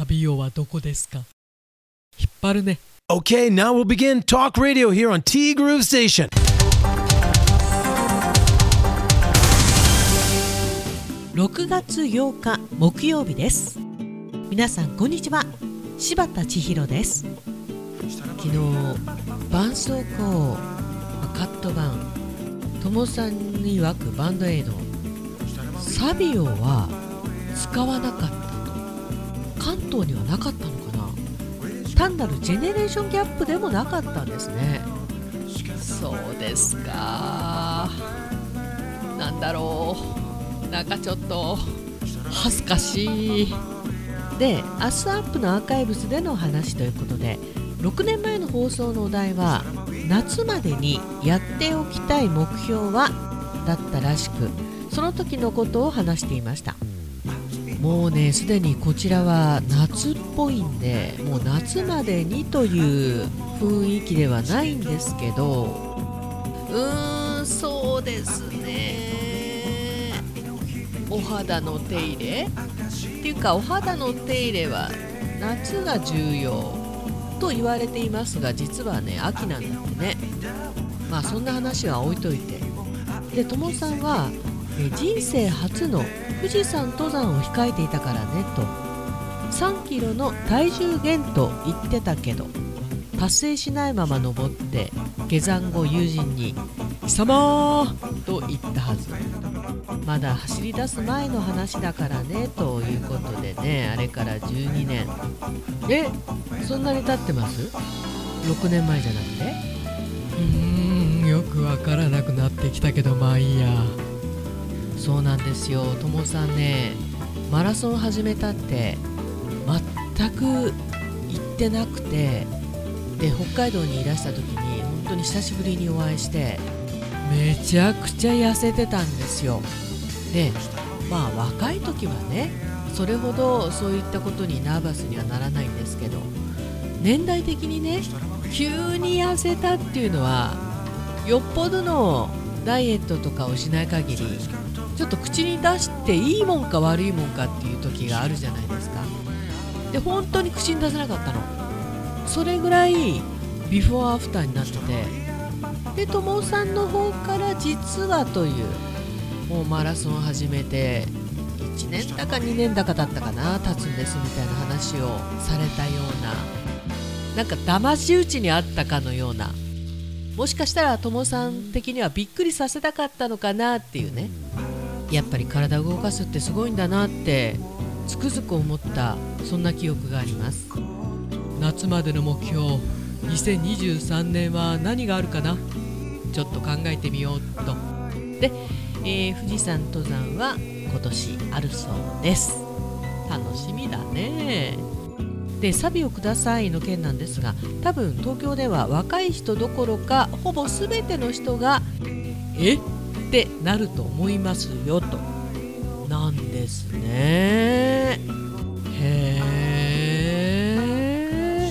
サビオはどこですか？引っ張るね。Okay, now we'll begin talk radio here on T Groove Station. 6月8日木曜日です。皆さんこんにちは。柴田千尋です。昨日絆創膏カット版友さんに曰くバンドエイド。サビオは使わなかったと関東にはなかったのかな。単なるジェネレーションギャップでもなかったんですね。そうですか。なんだろう。なんかちょっと恥ずかしい。で「明日アップのアーカイブスでの話ということで6年前の放送のお題は夏までにやっておきたい目標はだったらしくその時のことを話していました。もうねすでにこちらは夏っぽいんでもう夏までにという雰囲気ではないんですけどうーんそうですね。お肌の手入れ？っていうかお肌の手入れは夏が重要と言われていますが実はね秋なんだってね。まあそんな話は置いといて。でともさんはえ人生初の富士山登山を控えていたからねと。3キロの体重減と言ってたけど達成しないまま登って下山後友人に「貴様!」と言ったはず。まだ走り出す前の話だからねということでねあれから12年。えそんなに経ってます？6年前じゃなくて？うーんよくわからなくなってきたけどまあいいや。そうなんですよ。ともさんねマラソン始めたって全く行ってなくてで北海道にいらした時に本当に久しぶりにお会いしてめちゃくちゃ痩せてたんですよ。でまあ若い時はねそれほどそういったことにナーバスにはならないんですけど年代的にね急に痩せたっていうのはよっぽどのダイエットとかをしない限りちょっと口に出していいもんか悪いもんかっていう時があるじゃないですか。で本当に口に出せなかったの。それぐらいビフォーアフターになってて。で友さんの方から実はというもうマラソンを始めて1年だか2年だかだったかな経つんですみたいな話をされたようななんか騙し討ちにあったかのようなもしかしたら友さん的にはびっくりさせたかったのかなっていうね。やっぱり体を動かすってすごいんだなってつくづく思ったそんな記憶があります。夏までの目標2023年は何があるかな？ちょっと考えてみようと。で、えー富士山登山は今年あるそうです。楽しみだね。で「サビをください」の件なんですが多分東京では若い人どころかほぼ全ての人が「え？っ?」てなると思いますよと。なんですね。へえ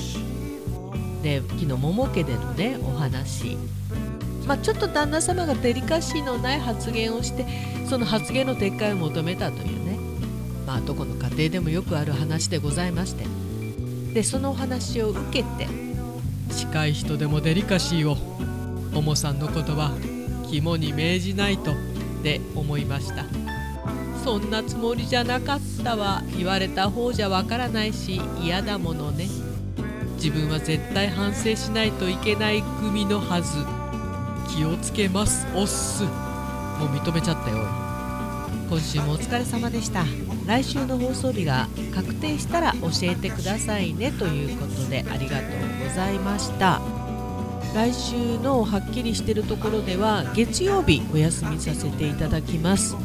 で昨日桃家でのねお話。まあ、ちょっと旦那様がデリカシーのない発言をしてその発言の撤回を求めたというね。まあどこの家庭でもよくある話でございまして。でそのお話を受けて。近い人でもデリカシーをももさんの言葉肝に銘じないとって思いました。そんなつもりじゃなかったわ言われた方じゃわからないし嫌だものね。自分は絶対反省しないといけない組のはず。気をつけますおっす。もう認めちゃったよ今週もお疲れ様でした来週の放送日が確定したら教えてくださいねということでありがとうございました。来週のはっきりしてるところでは月曜日お休みさせていただきます。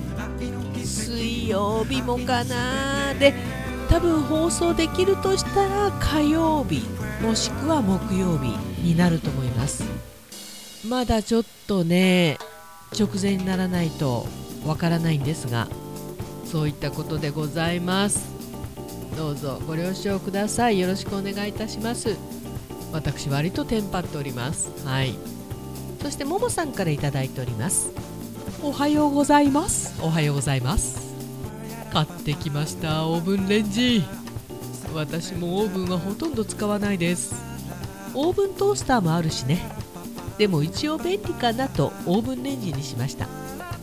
水曜日もかなで多分放送できるとしたら火曜日もしくは木曜日になると思います。まだちょっとね直前にならないとわからないんですがそういったことでございます。どうぞご了承ください。よろしくお願いいたします。私割とテンパっております。はい。そしてももさんからいただいております。おはようございます。おはようございます。買ってきましたオーブンレンジ。私もオーブンはほとんど使わないです。オーブントースターもあるしね。でも一応便利かなとオーブンレンジにしました。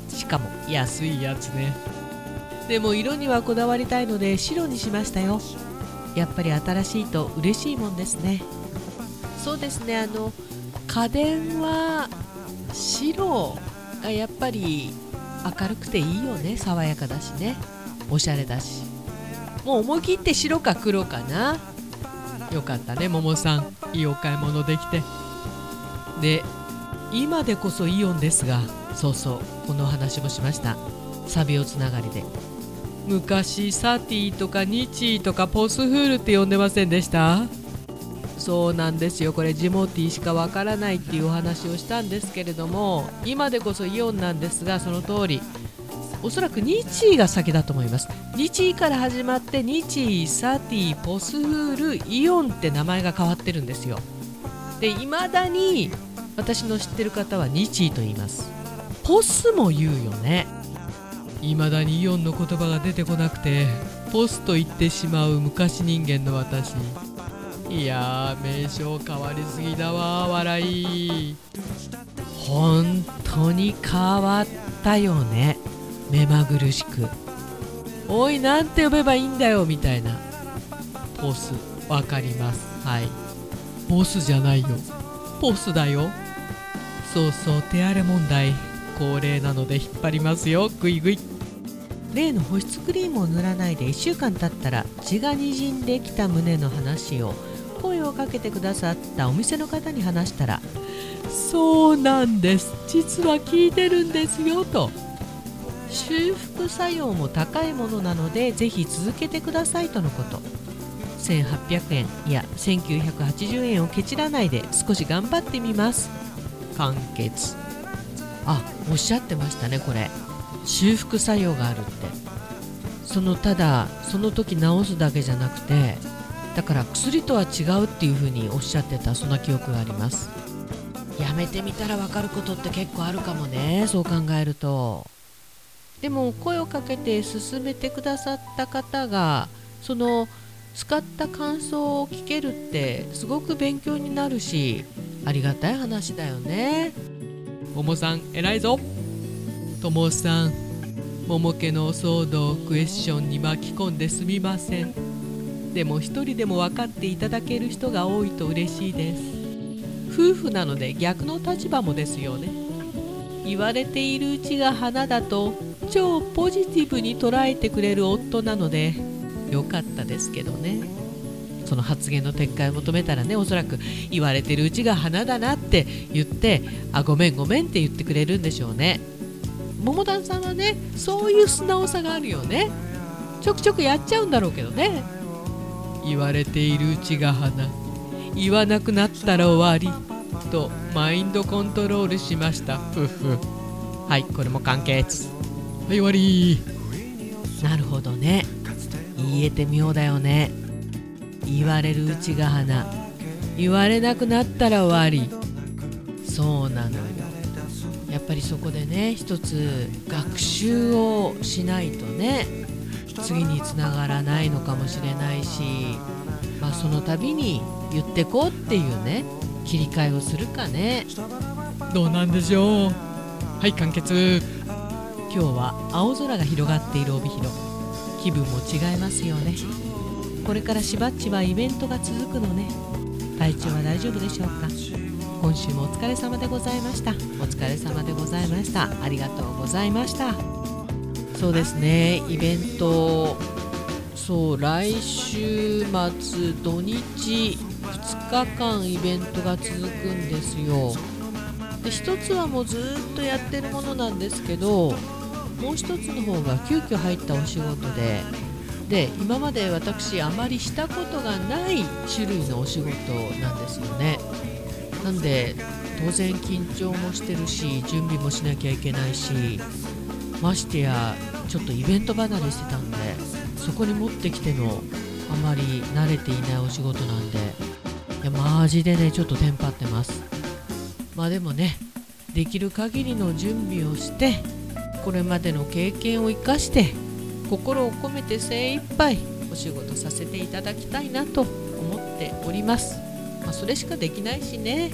しかも安いやつねでも色にはこだわりたいので白にしましたよ。やっぱり新しいと嬉しいもんですね。そうですねあの家電は白がやっぱり明るくていいよね。爽やかだしね。おしゃれだし。もう思い切って白か黒かな。よかったねももさん。いいお買い物できて。で今でこそイオンですがそうそうこの話もしました。サビオつながりで。昔サティとかニチーとかポスフールって呼んでませんでした？そうなんですよ。これジモティしかわからないっていうお話をしたんですけれども今でこそイオンなんですがその通り。おそらくニチーが先だと思います。ニチーから始まってニチーサティポスフールイオンって名前が変わってるんですよ。で未だに私の知ってる方はニチーと言います。ポスも言うよね。未だにイオンの言葉が出てこなくてポスと言ってしまう昔人間の私。いやー名称変わりすぎだわ笑い。本当に変わったよね。目まぐるしく。おいなんて呼べばいいんだよみたいな。ポスわかります。はい。ボスじゃないよ。ポスだよ。そうそう手荒れ問題。恒例なので引っ張りますよ。ぐいぐい。例の保湿クリームを塗らないで1週間経ったら血がにじんできた胸の話を声をかけてくださったお店の方に話したらそうなんです。実は聞いてるんですよと。修復作用も高いものなのでぜひ続けてくださいとのこと。1800円いや1980円をケチらないで少し頑張ってみます。完結。あおっしゃってましたねこれ。修復作用があるって。そのただその時治すだけじゃなくてだから薬とは違うっていうふうにおっしゃってたそんな記憶があります。やめてみたら分かることって結構あるかもねそう考えると。でも声をかけて勧めてくださった方がその使った感想を聞けるってすごく勉強になるしありがたい話だよね。ももさん偉いぞ。ともさん桃家の騒動クエスチョンに巻き込んですみません。でも一人でも分かっていただける人が多いと嬉しいです。夫婦なので逆の立場もですよね。言われているうちが花だと超ポジティブに捉えてくれる夫なので良かったですけどね。その発言の撤回を求めたらねおそらく言われてるうちが花だなって言ってあごめんごめんって言ってくれるんでしょうね。桃丹さんはねそういう素直さがあるよね。ちょくちょくやっちゃうんだろうけどね。言われているうちが花。言わなくなったら終わりとマインドコントロールしました。ふふ。はいこれも完結。はい終わり。なるほどね。言えて妙だよね言われるうちが花言われなくなったら終わり。そうなのよ。やっぱりそこでね一つ学習をしないとね次につながらないのかもしれないし、まあ、その度に言ってこうっていうね切り替えをするかね。どうなんでしょう？はい完結。今日は青空が広がっている帯広。気分も違いますよねこれからしばっちはイベントが続くのね。体調は大丈夫でしょうか？今週もお疲れ様でございました。お疲れ様でございました。ありがとうございました。そうですね。イベントそう来週末土日2日間イベントが続くんですよ。で一つはもうずっとやってるものなんですけどもう一つの方が急遽入ったお仕事でで今まで私あまりしたことがない種類のお仕事なんですよね。なんで当然緊張もしてるし準備もしなきゃいけないしましてやちょっとイベント離れしてたんでそこに持ってきてのあまり慣れていないお仕事なんでいやマジでねちょっとテンパってます。まあでもねできる限りの準備をしてこれまでの経験を生かして心を込めて精一杯お仕事させていただきたいなと思っております、まあ、それしかできないしね。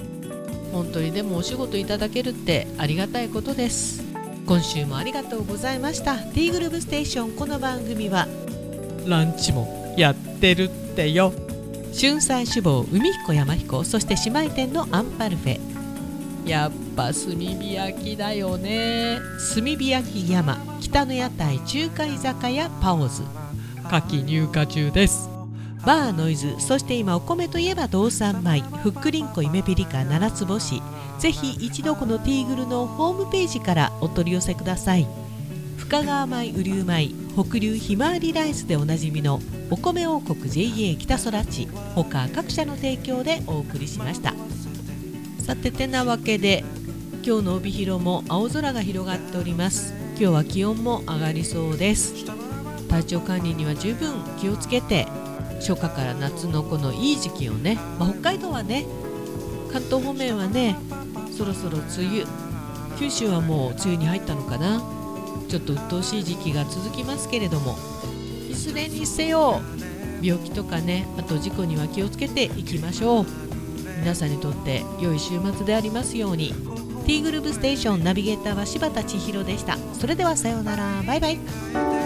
本当にでもお仕事いただけるってありがたいことです。今週もありがとうございました。ティーグルーブステーション。この番組は。ランチもやってるってよ。春菜志望海彦山彦。そして姉妹店のアンパルフェ。やっぱ炭火焼きだよね。炭火焼き山北の屋台中華居酒屋パオズ。夏季入荷中です。バーノイズそして今お米といえば道産米。ふっくりんこ夢ピリカ七つ星。ぜひ一度このティーグルのホームページからお取り寄せください。深川米雨竜米北流ひまわりライスでおなじみのお米王国 JA 北空地。他各社の提供でお送りしました。さててなわけで今日の帯広も青空が広がっております。今日は気温も上がりそうです。体調管理には十分気をつけて初夏から夏のこのいい時期をね、まあ、北海道はね関東方面はねそろそろ梅雨九州はもう梅雨に入ったのかな。ちょっと鬱陶しい時期が続きますけれどもいずれにせよ病気とかねあと事故には気をつけていきましょう。皆さんにとって良い週末でありますように。T グループステーションナビゲーターは柴田千尋でした。それではさようなら。バイバイ。